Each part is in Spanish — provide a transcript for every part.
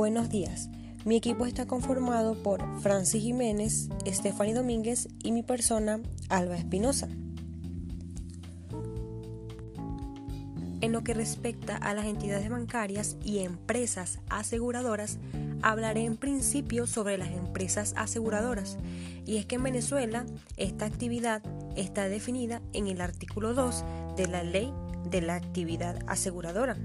Buenos días. Mi equipo está conformado por Francis Jiménez, Stephanie Domínguez y mi persona, Alba Espinosa. En lo que respecta a las entidades bancarias y empresas aseguradoras, hablaré en principio sobre las empresas aseguradoras. Y es que en Venezuela esta actividad está definida en el artículo 2 de la ley de la actividad aseguradora,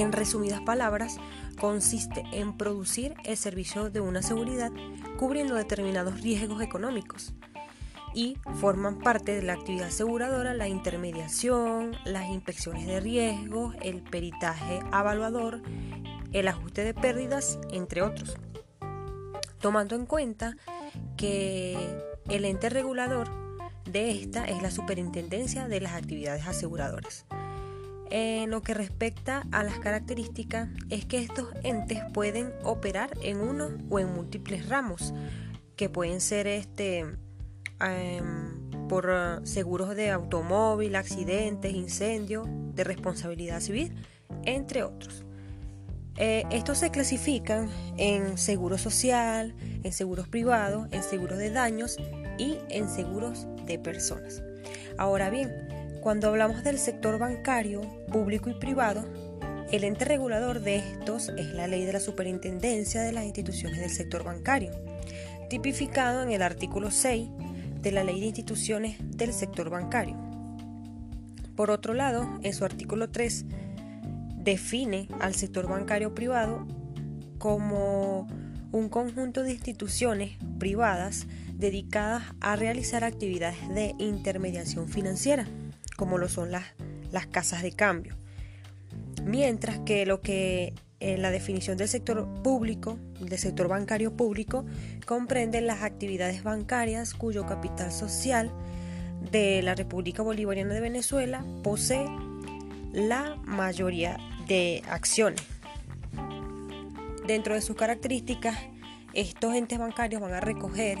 en resumidas palabras consiste en producir el servicio de una seguridad cubriendo determinados riesgos económicos y forman parte de la actividad aseguradora la intermediación, las inspecciones de riesgos, el peritaje evaluador, el ajuste de pérdidas, entre otros. Tomando en cuenta que el ente regulador de esta es la Superintendencia de las Actividades Aseguradoras. En lo que respecta a las características, es que estos entes pueden operar en uno o en múltiples ramos, que pueden ser este, em, por uh, seguros de automóvil, accidentes, incendios, de responsabilidad civil, entre otros. Eh, estos se clasifican en seguro social, en seguros privados, en seguros de daños y en seguros de personas. Ahora bien, cuando hablamos del sector bancario, público y privado, el ente regulador de estos es la ley de la superintendencia de las instituciones del sector bancario, tipificado en el artículo 6 de la ley de instituciones del sector bancario. Por otro lado, en su artículo 3, define al sector bancario privado como un conjunto de instituciones privadas dedicadas a realizar actividades de intermediación financiera como lo son las, las casas de cambio. Mientras que lo que en eh, la definición del sector público, del sector bancario público, comprende las actividades bancarias cuyo capital social de la República Bolivariana de Venezuela posee la mayoría de acciones. Dentro de sus características, estos entes bancarios van a recoger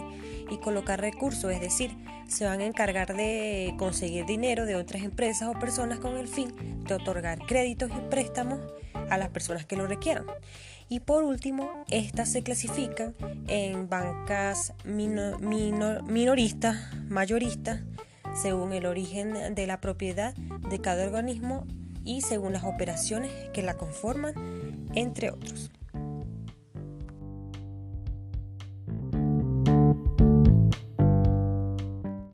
y colocar recursos, es decir, se van a encargar de conseguir dinero de otras empresas o personas con el fin de otorgar créditos y préstamos a las personas que lo requieran. Y por último, estas se clasifican en bancas minoristas, mayoristas, según el origen de la propiedad de cada organismo y según las operaciones que la conforman, entre otros.